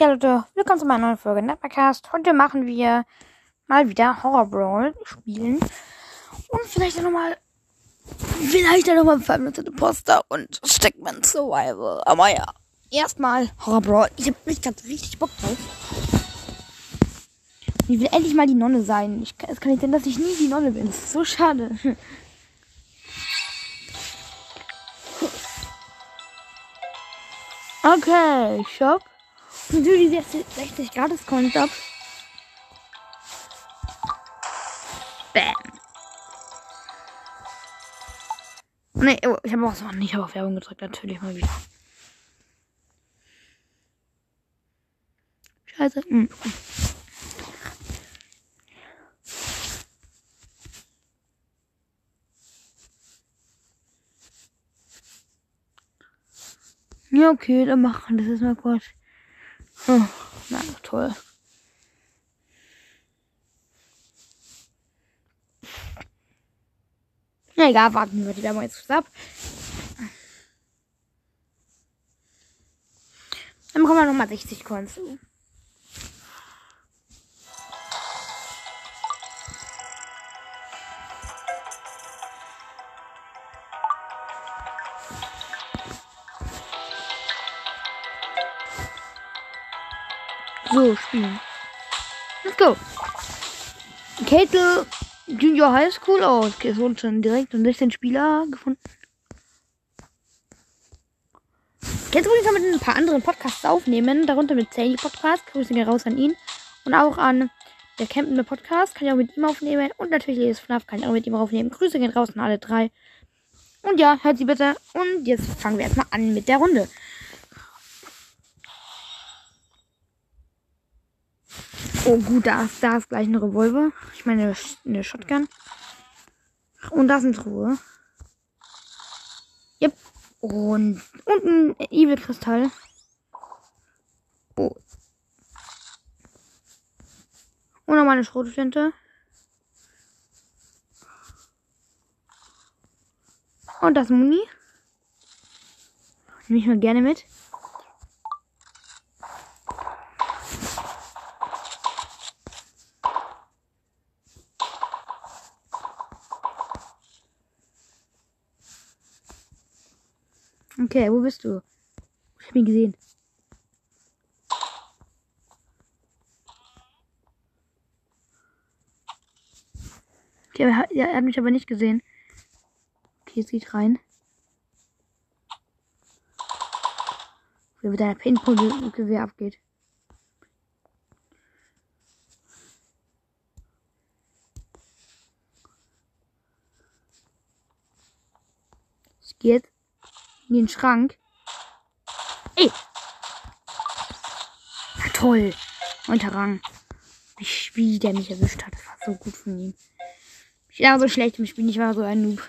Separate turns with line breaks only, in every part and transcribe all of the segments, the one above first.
Ja, Leute, willkommen zu meiner neuen Folge Netmarcast. Heute machen wir mal wieder Horror Brawl spielen. Und vielleicht dann nochmal, vielleicht dann nochmal Five Minutes in Poster und Stickman Survival. Aber ja, erstmal Horror Brawl. Ich hab mich gerade richtig Bock drauf. Ich will endlich mal die Nonne sein. Ich, es kann nicht sein, dass ich nie die Nonne bin. Das ist so schade. Okay, Shop. Natürlich 60 Grad kommt ab. Bam. Nee, oh, ich habe auch so nicht auf Werbung gedrückt, natürlich mal wieder. Scheiße. Hm. Ja, okay, dann machen wir das ist mal kurz. Oh, na, toll. Na egal, warten wir die mal jetzt ab. Dann bekommen wir nochmal 60 Coins. So, spielen. Let's go. Kate Junior High School. Oh, es wurden schon direkt und 16 Spieler gefunden. Jetzt übrigens noch mit ein paar anderen Podcasts aufnehmen, darunter mit Sandy Podcast. Grüße gehen raus an ihn. Und auch an der Campende Podcast. Kann ich auch mit ihm aufnehmen. Und natürlich Lees FNAF kann ich auch mit ihm aufnehmen. Grüße gehen raus an alle drei. Und ja, hört sie bitte. Und jetzt fangen wir erstmal an mit der Runde. Oh gut, da ist, da ist gleich ein Revolver. Ich meine eine Shotgun. Und da ist eine Truhe. Yep. Und, und ein Evil-Kristall. Oh. Und nochmal eine Schrotflinte. Und das Muni. Nehme ich mal gerne mit. Okay, wo bist du? Ich hab ihn gesehen. Okay, er hat, er hat mich aber nicht gesehen. Okay, jetzt geht rein. Wie mit deiner Paintball-Gewehr abgeht. Es geht in den Schrank. Ey! Na toll. Neunter Rang. Wie der mich erwischt hat. Das war so gut von ihm. Ich war so schlecht im Spiel. Ich war so ein Noob.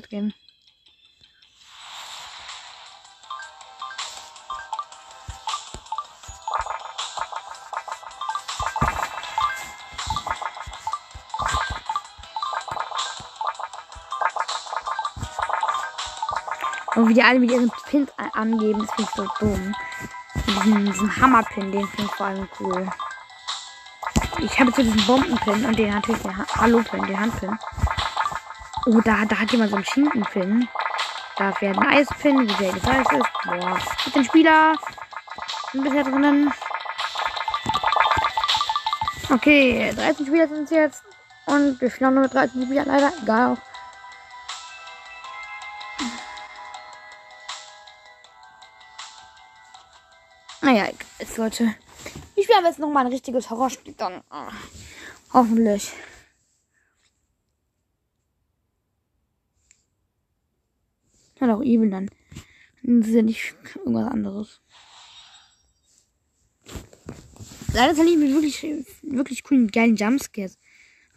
Neues Game. Und wie die alle mit ihren Pins angeben, das finde ich so dumm. Diesen, diesen Hammerpin, den finde ich vor allem cool. Ich habe so diesen Bombenpin und den natürlich den ha Hallo-Pin, den Handpin. Oh, da, da hat jemand so einen Schinkenpin. Da fährt ein Eispin, wie sehr das Eis ist. Boah. Mit den Spieler. Ein bisschen drinnen. Okay, 13 Spieler sind es jetzt. Und wir spielen nur mit 13 Spielern leider. Egal. Naja, es sollte. Ich spiele jetzt noch mal ein richtiges Horrorspiel dann. Hoffentlich. Auch Evil dann. Das ist ja nicht irgendwas anderes. Leider ist ich mit wirklich, wirklich coolen, geilen Jumpscares.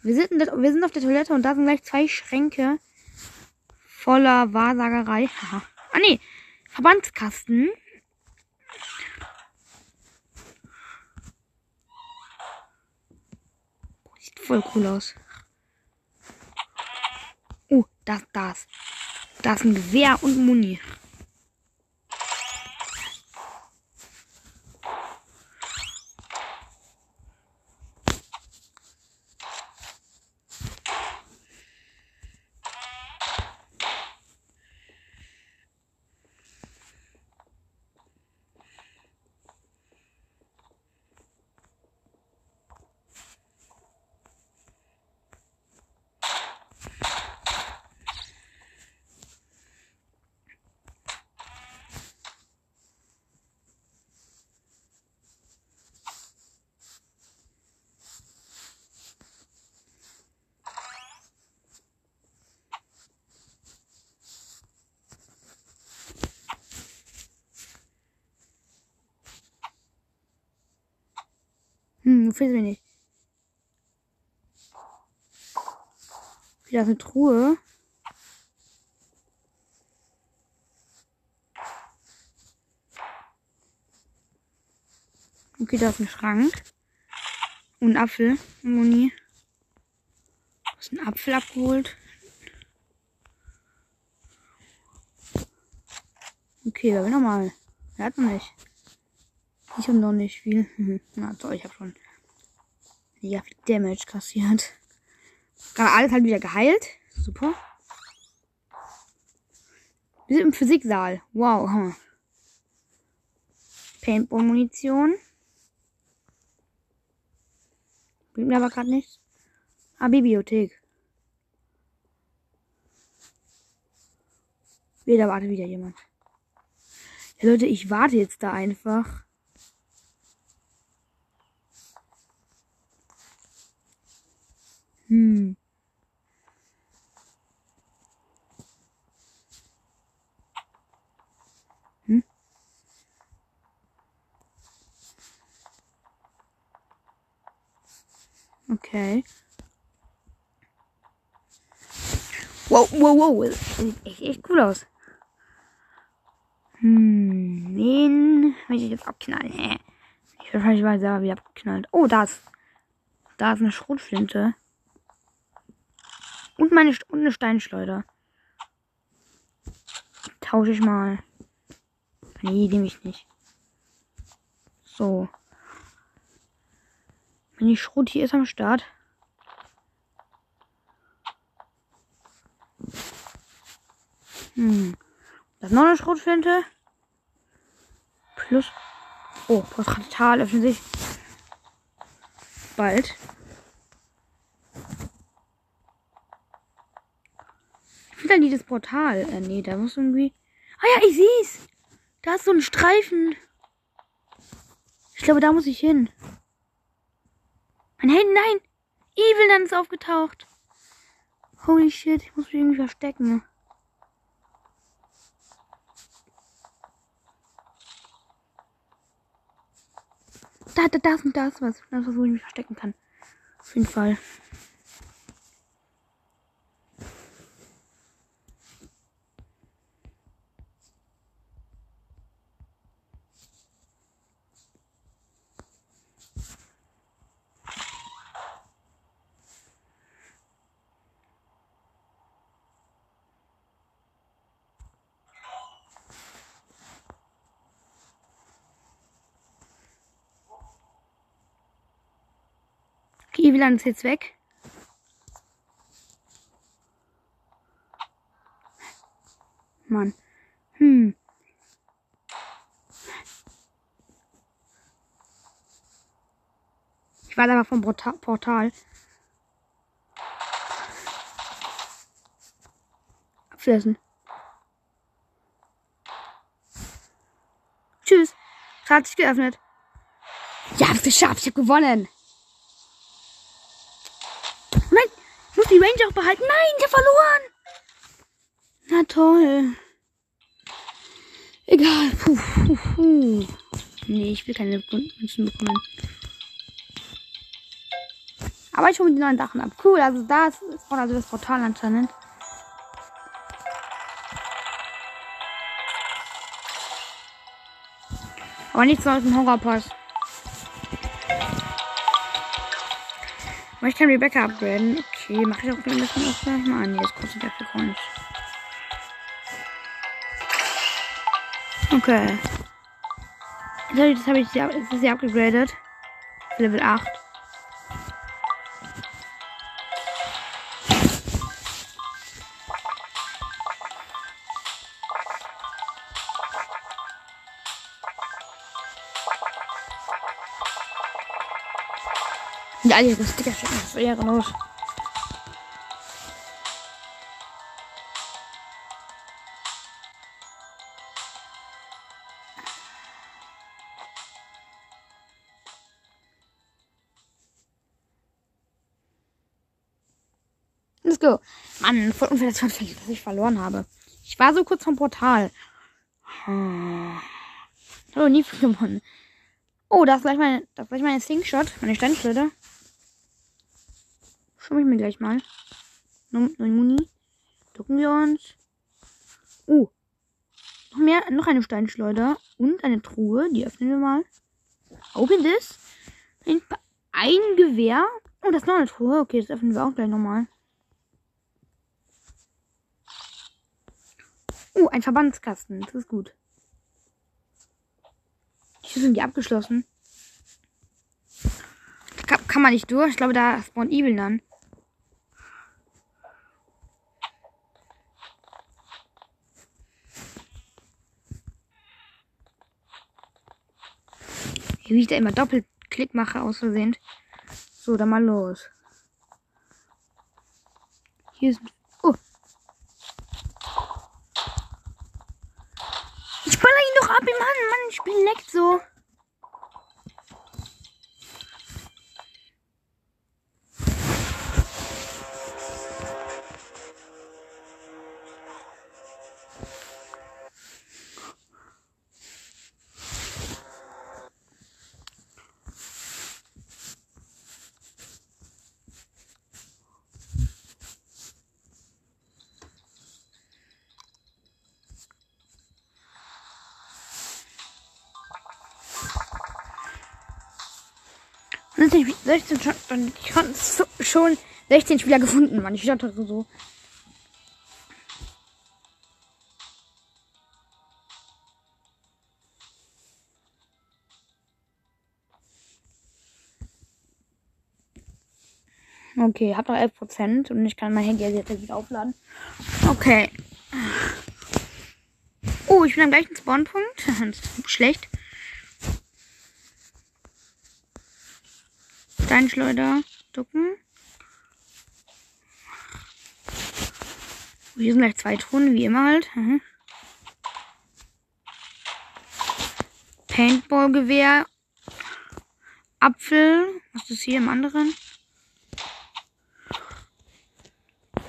Wir sind, wir sind auf der Toilette und da sind gleich zwei Schränke voller Wahrsagerei. Ah, nee. Verbandskasten. Sieht voll cool aus. Oh, das, das. Da ist ein Gewehr und Muni. Gefällt mir nicht. Wieder eine Truhe. Okay, da ist ein Schrank. Und ein Apfel. Moni. Ist ein Apfel abgeholt. Okay, wer will nochmal? Wer hat noch nicht? Ich habe noch nicht viel. Na toll, ich habe schon ja viel Damage kassiert. Gerade alles halt wieder geheilt. Super. Wir sind im Physiksaal. Wow. Paintball-Munition. Bringt mir aber gerade nichts. Ah, Bibliothek. Wieder wartet wieder jemand. Ja, Leute, ich warte jetzt da einfach. Hm. Hm? Okay. Wow, wow, wow. Sieht echt, echt cool aus. Hm, wen will ich jetzt abknallen? Ich wahrscheinlich mal selber wieder abgeknallt. Oh, da ist, da ist eine Schrotflinte. Und meine und eine Steinschleuder. Tausche ich mal. Nee, nehme ich nicht. So. Wenn die Schrot hier ist am Start. Hm. Das noch eine Schrotflinte. Plus. Oh, Portal öffnet sich. Bald. Wieder dieses Portal. Äh, nee, da muss irgendwie. Ah ja, ich seh's. Da ist so ein Streifen. Ich glaube, da muss ich hin. Handy, nein. Evil dann ist aufgetaucht. Holy shit, ich muss mich irgendwie verstecken. Da, da, da ist, da ist was. Da ist was, wo ich mich verstecken kann. Auf jeden Fall. Okay, wie lange ist jetzt weg? Mann. Hm. Ich war aber vom Porta Portal. Abfressen. Tschüss. Es hat sich geöffnet. Ja, hab's geschafft. Ich hab gewonnen. Nein, ich muss die Range auch behalten. Nein, hab verloren. Na toll. Egal. Puh, puh, puh. Nee, ich will keine Münzen bekommen. Aber ich hole die neuen Sachen ab. Cool, also da ist also das Portal anscheinend. Aber nichts aus dem Horrorpass. Aber ich kann Rebecca upgraden. Okay, mache ich auch ein bisschen was gleich mal an. Das kostet viel Coins. Okay. Jetzt habe ich, das hab ich sie, ist sie abgegradet. Level 8. Ja, ihre Sticker schicken, das wäre ehrenlos. Let's go. Mann, voll unfair, dass ich verloren habe. Ich war so kurz vom Portal. Hm. Oh, nie gewonnen. Oh, das ist gleich meine, das ist gleich meine Slingshot, meine Steinschleuder. Schau ich mir gleich mal. Neun Muni. Ducken wir uns. Oh. Noch mehr, noch eine Steinschleuder. Und eine Truhe. Die öffnen wir mal. Open this. Ein Gewehr. Oh, das ist noch eine Truhe. Okay, das öffnen wir auch gleich nochmal. Oh, ein Verbandskasten. Das ist gut. Hier sind die abgeschlossen. Kann, kann man nicht durch. Ich glaube, da spawnt Evil dann. Wie ich da immer Doppelklick mache aus Versehen. So, dann mal los. Hier ist. 16, 16 schon, ich hatte schon 16 Spieler gefunden, Mann. Ich dachte so. Okay, hab noch 11% und ich kann mein Handy jetzt wieder aufladen. Okay. Oh, ich bin am gleichen Spawnpunkt. Schlecht. Steinschleuder ducken. Hier sind gleich zwei Truhen, wie immer halt. Mhm. Paintball-Gewehr. Apfel. Was ist hier im anderen?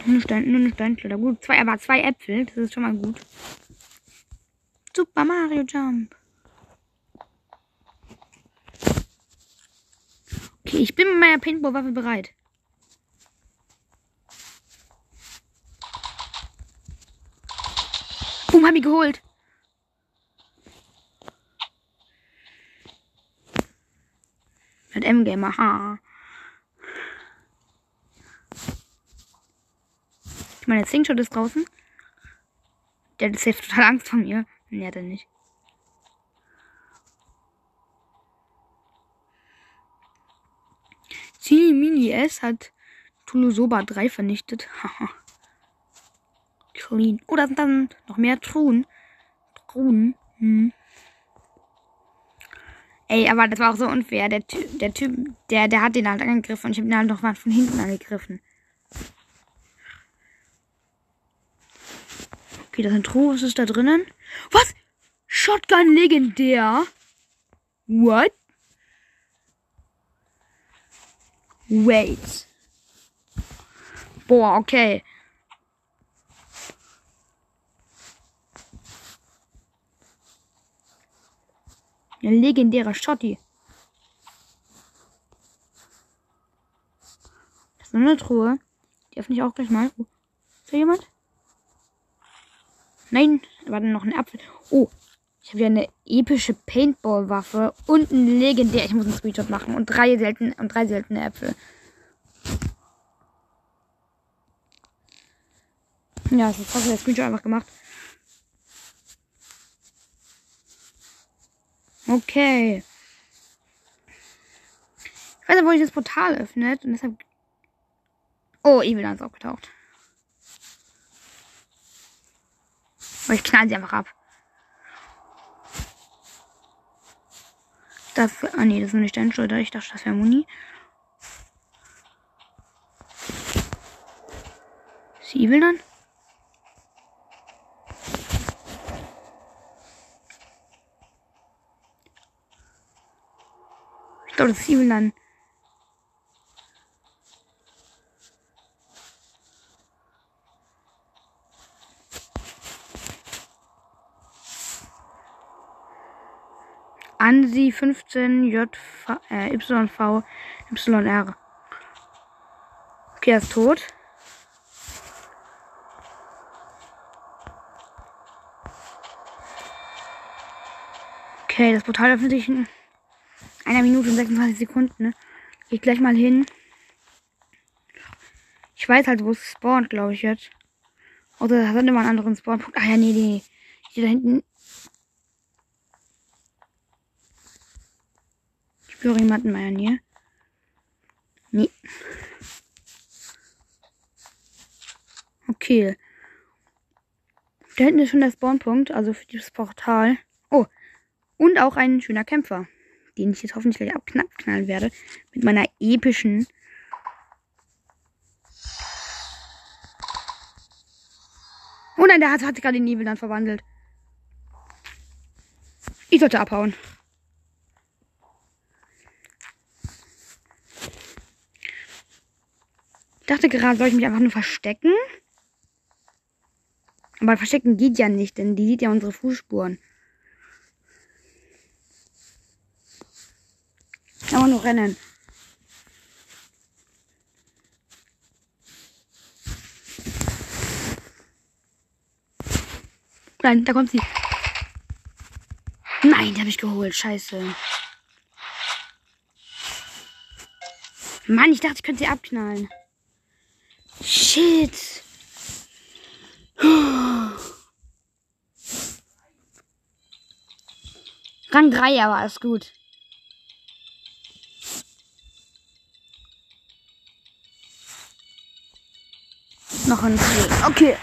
Nur eine, nur eine Steinschleuder. Gut, zwei, aber zwei Äpfel. Das ist schon mal gut. Super Mario Jump. Ich bin mit meiner Paintball-Waffe bereit. Boom, hab ich geholt. Mit M-Gamer, ha. Meine Slingshot ist draußen. Der hat safe total Angst vor mir. Nee, hat er nicht. Zini Mini S hat Tulusoba 3 vernichtet. Haha. Clean. Oh, da sind dann noch mehr Truhen. Truhen. Hm. Ey, aber das war auch so unfair. Der, Ty der Typ, der, der hat den halt angegriffen und ich habe ihn halt noch mal von hinten angegriffen. Okay, das sind Truhe. Was ist da drinnen? Was? Shotgun legendär? What? Wait. Boah, okay. Ein legendärer Schotti. Das ist eine Truhe. Die öffne ich auch gleich mal. Oh. Ist da jemand? Nein, da war dann noch ein Apfel. Oh, Ich habe hier eine epische Paintball-Waffe und ein legendär. Ich muss einen Screenshot machen und drei seltene und drei seltene Äpfel. Ja, das ist der Screenshot einfach gemacht. Okay. Ich weiß nicht, wo ich das Portal öffnet und deshalb. Oh, Evil ist aufgetaucht. Aber ich knall sie einfach ab. Dafür. Ah nee, das nur die Sternschulter. Ich dachte, das wäre Muni. Ist Evil dann? Ich glaube, das ist Evil dann. Ansi 15 J äh, YV YR. Okay, er ist tot. Okay, das Portal öffnet sich in einer Minute und 26 Sekunden. Ne? Geh gleich mal hin. Ich weiß halt, wo es spawnt, glaube ich jetzt. Oder hat immer einen anderen Spawnpunkt. Ah ja, nee, nee. Hier da hinten spüre jemanden in meiner Nähe. Nee. Okay. Da hinten ist schon der Spawnpunkt, also für dieses Portal. Oh, und auch ein schöner Kämpfer, den ich jetzt hoffentlich gleich abknallen werde. Mit meiner epischen. Oh nein, der hat, hat sich gerade in Nebel dann verwandelt. Ich sollte abhauen. Ich dachte gerade, soll ich mich einfach nur verstecken? Aber verstecken geht ja nicht, denn die sieht ja unsere Fußspuren. Aber nur rennen. Nein, da kommt sie. Nein, die habe ich geholt. Scheiße. Mann, ich dachte, ich könnte sie abknallen. Shit. Rang 3, aber alles gut. Noch ein Ziel. Okay.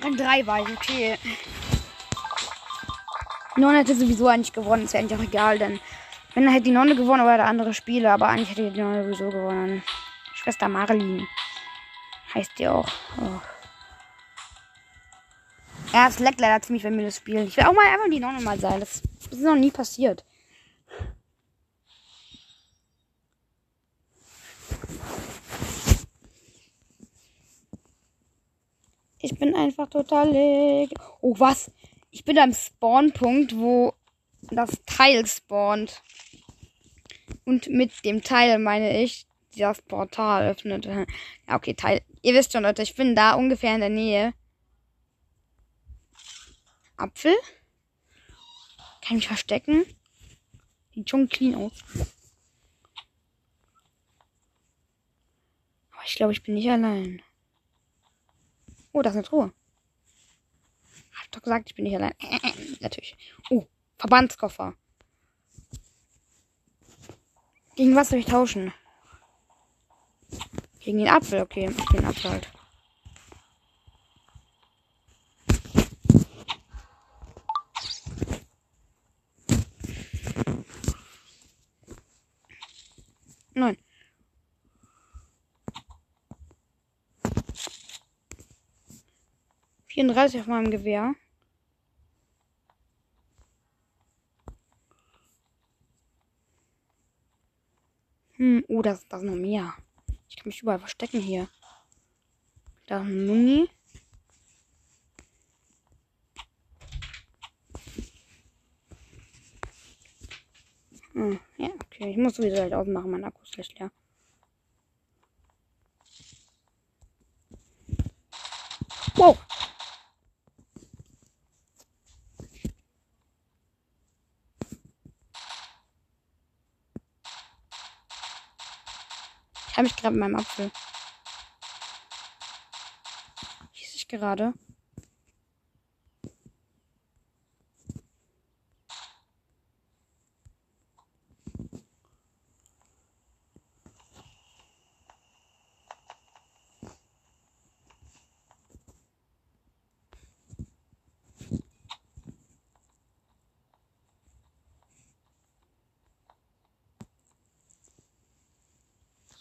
Rang 3 war ich, okay. Nonne hätte sowieso eigentlich gewonnen, ist ja eigentlich auch egal, denn wenn er hätte die Nonne gewonnen oder der andere Spiele, aber eigentlich hätte die Nonne sowieso gewonnen. Schwester Marlin. Heißt die auch. Oh. Ja, es leckt leider ziemlich, wenn wir das spielen. Ich will auch mal einfach die Nonne mal sein. Das, ist noch nie passiert. Ich bin einfach total leck. Oh, was? Ich bin am Spawnpunkt, wo das Teil spawnt. Und mit dem Teil meine ich das Portal öffnet. Ja, okay, Teil. Ihr wisst schon, Leute, ich bin da ungefähr in der Nähe. Apfel. Kann ich verstecken. Sieht schon clean aus. Aber ich glaube, ich bin nicht allein. Oh, das ist eine Truhe. Hab doch gesagt, ich bin nicht allein. Natürlich. Oh, Verbandskoffer. Gegen was soll ich tauschen? Gegen den Apfel, okay. Den Apfel halt. Nein. Vierunddreißig auf meinem Gewehr. Hm, oh, das, das noch mehr. Ich kann mich überall verstecken hier. Da ein Muni. Hm, ja, okay. Ich muss sowieso halt ausmachen, mein Akku ist gleich leer. Wow. Mich gerade mit meinem Apfel. Hieß ich gerade.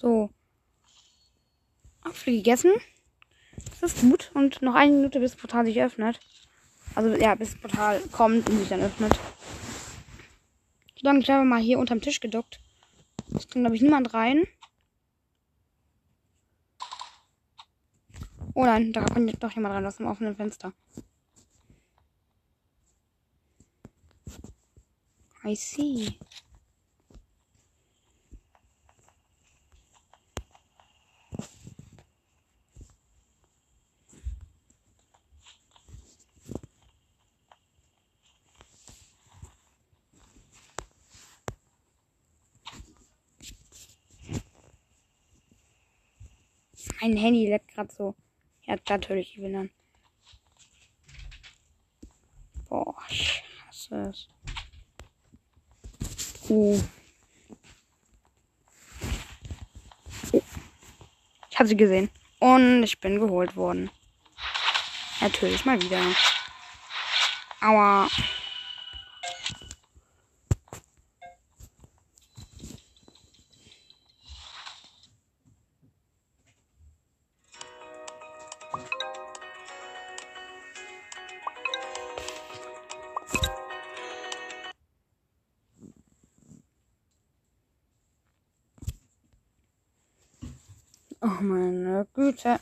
So. Apfel gegessen. Das ist gut. Und noch eine Minute, bis das Portal sich öffnet. Also, ja, bis das Portal kommt und sich dann öffnet. So lange ich einfach mal hier unterm Tisch geduckt. Es kann, glaube ich, niemand rein. Oh nein, da kommt doch jemand rein aus dem offenen Fenster. I see. Mein Handy leckt gerade so. Ja, natürlich, ich bin dann. Boah, ich hasse es. Uh. Oh. Ich habe sie gesehen. Und ich bin geholt worden. Natürlich mal wieder. Aua. Güte.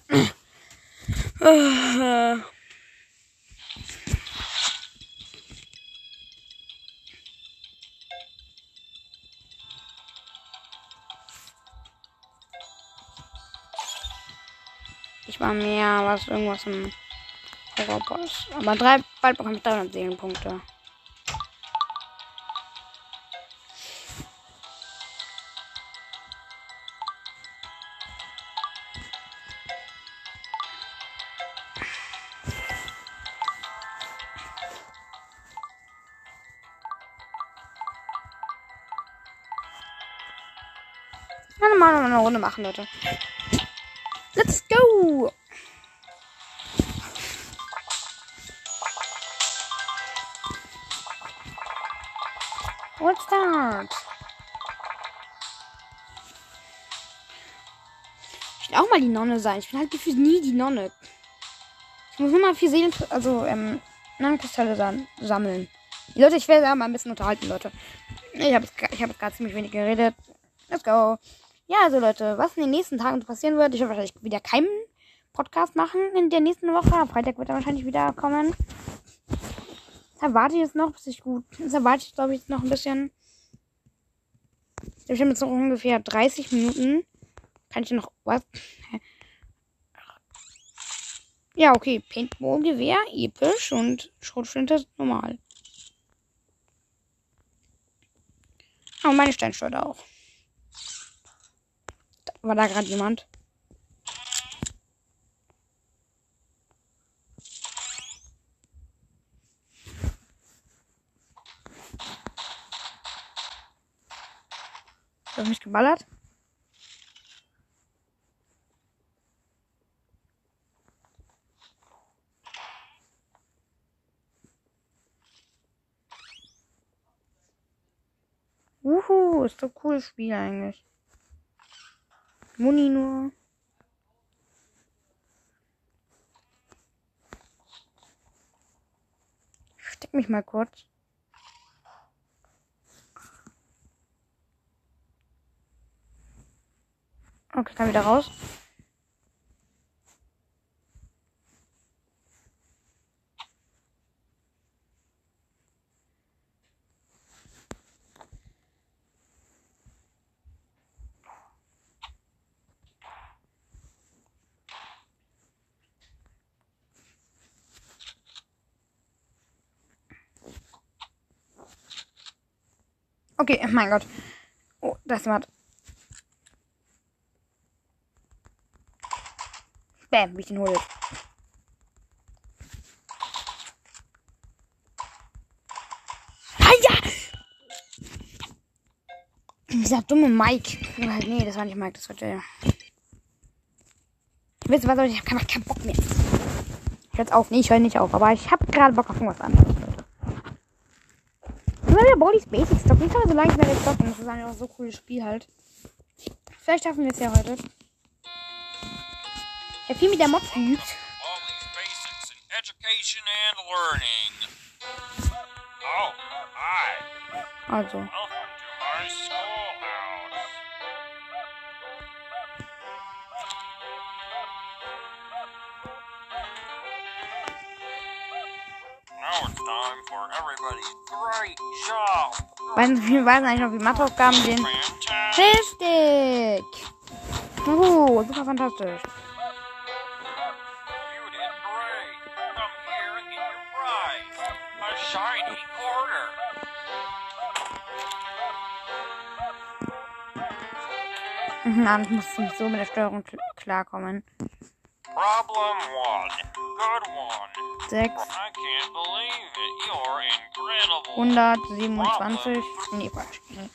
Ich war mehr, was irgendwas im Horrorboss. Aber drei, bald bekomme ich 300 Seelenpunkte. Runde machen, Leute. Let's go! Let's start! Ich will auch mal die Nonne sein. Ich bin halt gefühlt nie die Nonne. Ich muss nur mal vier Seelen, also ähm, Nonnenkristalle sam sammeln. Leute, ich werde da mal ein bisschen unterhalten, Leute. Ich habe ich hab gerade ziemlich wenig geredet. Let's go. Ja, also Leute, was in den nächsten Tagen passieren wird, ich werde wahrscheinlich wieder keinen Podcast machen in der nächsten Woche. Am Freitag wird er wahrscheinlich wieder kommen. Da warte ich jetzt noch, bis ich gut. Da warte ich, glaube ich, noch ein bisschen. Ich habe jetzt noch ungefähr 30 Minuten. Kann ich noch. Was? Ja, okay. Paintball-Gewehr, episch und Schrotflinte normal. Aber meine Steinschleuder auch. War da gerade jemand? Hat mich geballert? Uhu, ist doch cooles Spiel eigentlich. Muni nur. Steck mich mal kurz. Okay, kann wieder raus. Okay, mein Gott. Oh, das war. Bam, wie ich den hole. Dieser dumme Mike. Nee, das war nicht Mike, das war der. Wisst ihr was, Leute? Ich habe keinen Bock mehr. Ich höre jetzt auf. Nee, ich höre nicht auf. Aber ich habe gerade Bock auf irgendwas anderes, Nur der Bodys Basics Stock. Nicht aber so lange mehr zocken. Das ist einfach so ein cooles Spiel halt. Vielleicht schaffen wir es ja heute. Der viel mit der Mod übt.
all
Weiß- Wir weisen eigentlich noch, wie Matheaufgaben.
Fantastic.
Richtig! Oh, super fantastisch.
You did great. Come here and get your prize. A shiny quarter.
Na, ich muss nicht so mit der Steuerung kl- klarkommen.
Problem one. Good one.
6,
I can't believe it. You're incredible.
127. Nee, falsch. Nee.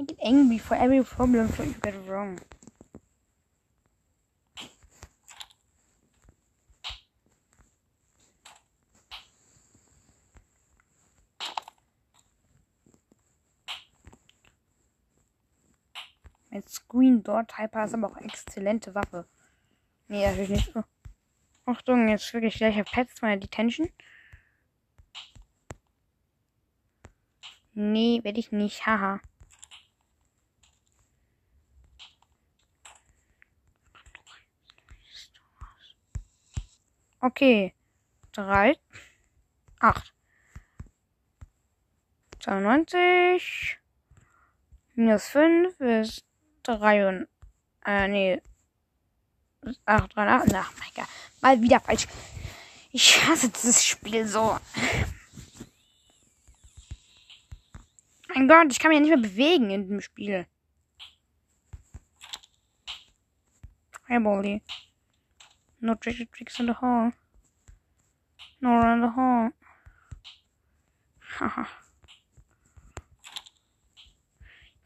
I get angry for every problem that you get wrong. Ein Screen Dot Hyper ist aber auch eine exzellente Waffe. Nee, natürlich nicht so. Achtung, jetzt wirklich gleicher Pets meiner Detention. Nee, werde ich nicht. Haha. Okay. Drei. Acht. 92. Minus 5 ist 3 und. Äh, nee. 8, 3, 8. Ach, mein Gott. Mal wieder falsch. Ich hasse dieses Spiel so. Mein Gott, ich kann mich ja nicht mehr bewegen in dem Spiel. Hey, Bolly. No tricky tricks in the hall. No run the hall. Haha.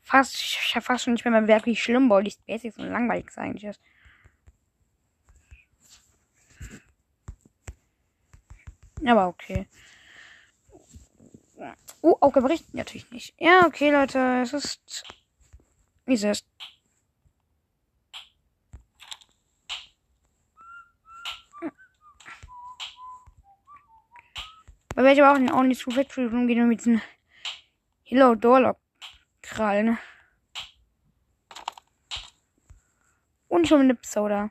fast, ich hab fast schon nicht mehr mehr merkt, wie schlimm Bolly's Basics und langweilig eigentlich ist. Aber okay. Oh, Aufgabe Natürlich nicht. Ja, okay, Leute. Es ist. Wie es ist. Da werde ich aber auch in Only True Factory rumgehen und mit diesen Hello Doorlock krallen. Und schon mit Soda.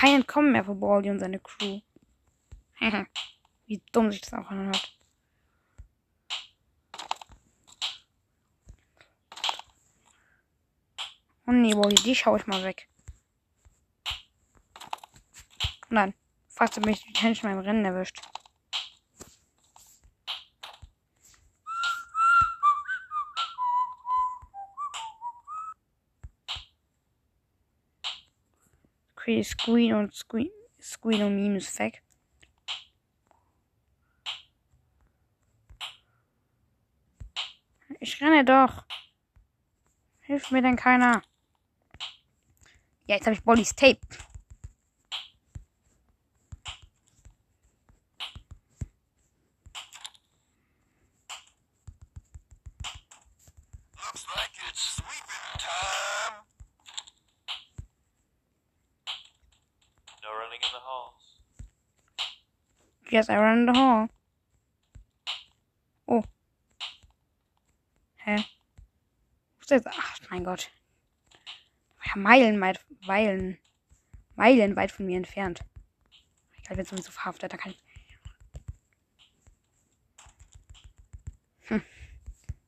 Kein Entkommen mehr für Baldi und seine Crew. Wie dumm sich das auch anhört. Oh nee, Baldi, die schaue ich mal weg. Nein, fast habe ich die Tension beim Rennen erwischt. Okay, Screen und Screen, Screen und Minus weg. Ich renne doch. Hilft mir denn keiner? Ja, jetzt habe ich Bollys Tape. Yes, I in the hall. Oh. Hä? Wo ist das? Ach, mein Gott. Ja, meilenweit, Meilen, meilenweit von mir entfernt. Egal, wenn es uns so verhaftet, da kann ich. Hm.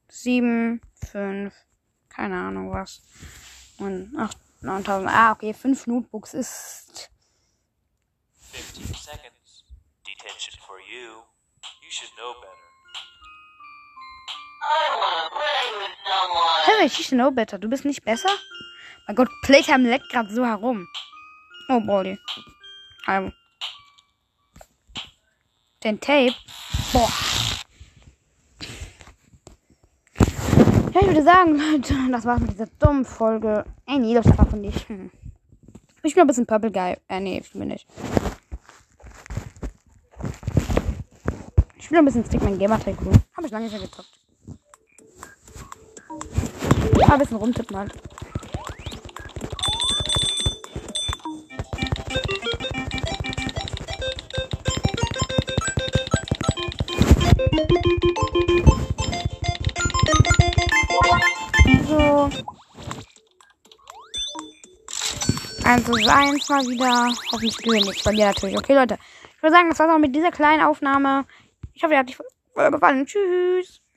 Sieben, fünf, keine Ahnung was. Und acht, 9000. Ah, okay, fünf Notebooks ist
15 seconds. Detention for you. You should know better.
Hey, she's no better. Du bist nicht besser? Mein Gott, Playtime leckt gerade so herum. Oh, Baldi. Also. Den Tape. Boah. Ja, ich würde sagen, Leute, das war's mit dieser dummen Folge. Ey, nee, das war von nicht. Hm. Ich bin ein bisschen Purple Guy. Äh, nee, ich bin nicht. Spiele ein bisschen Stickman Gamer Tycoon. Habe ich lange nicht mehr gezockt. Mal ein bisschen rumtippen halt. So. Also eins mal wieder. Hoffentlich gewinne ich bei mir natürlich. Okay, Leute. Ich würde sagen, das war's auch mit dieser kleinen Aufnahme. Ich hoffe, ihr hat euch gefallen. Tschüss.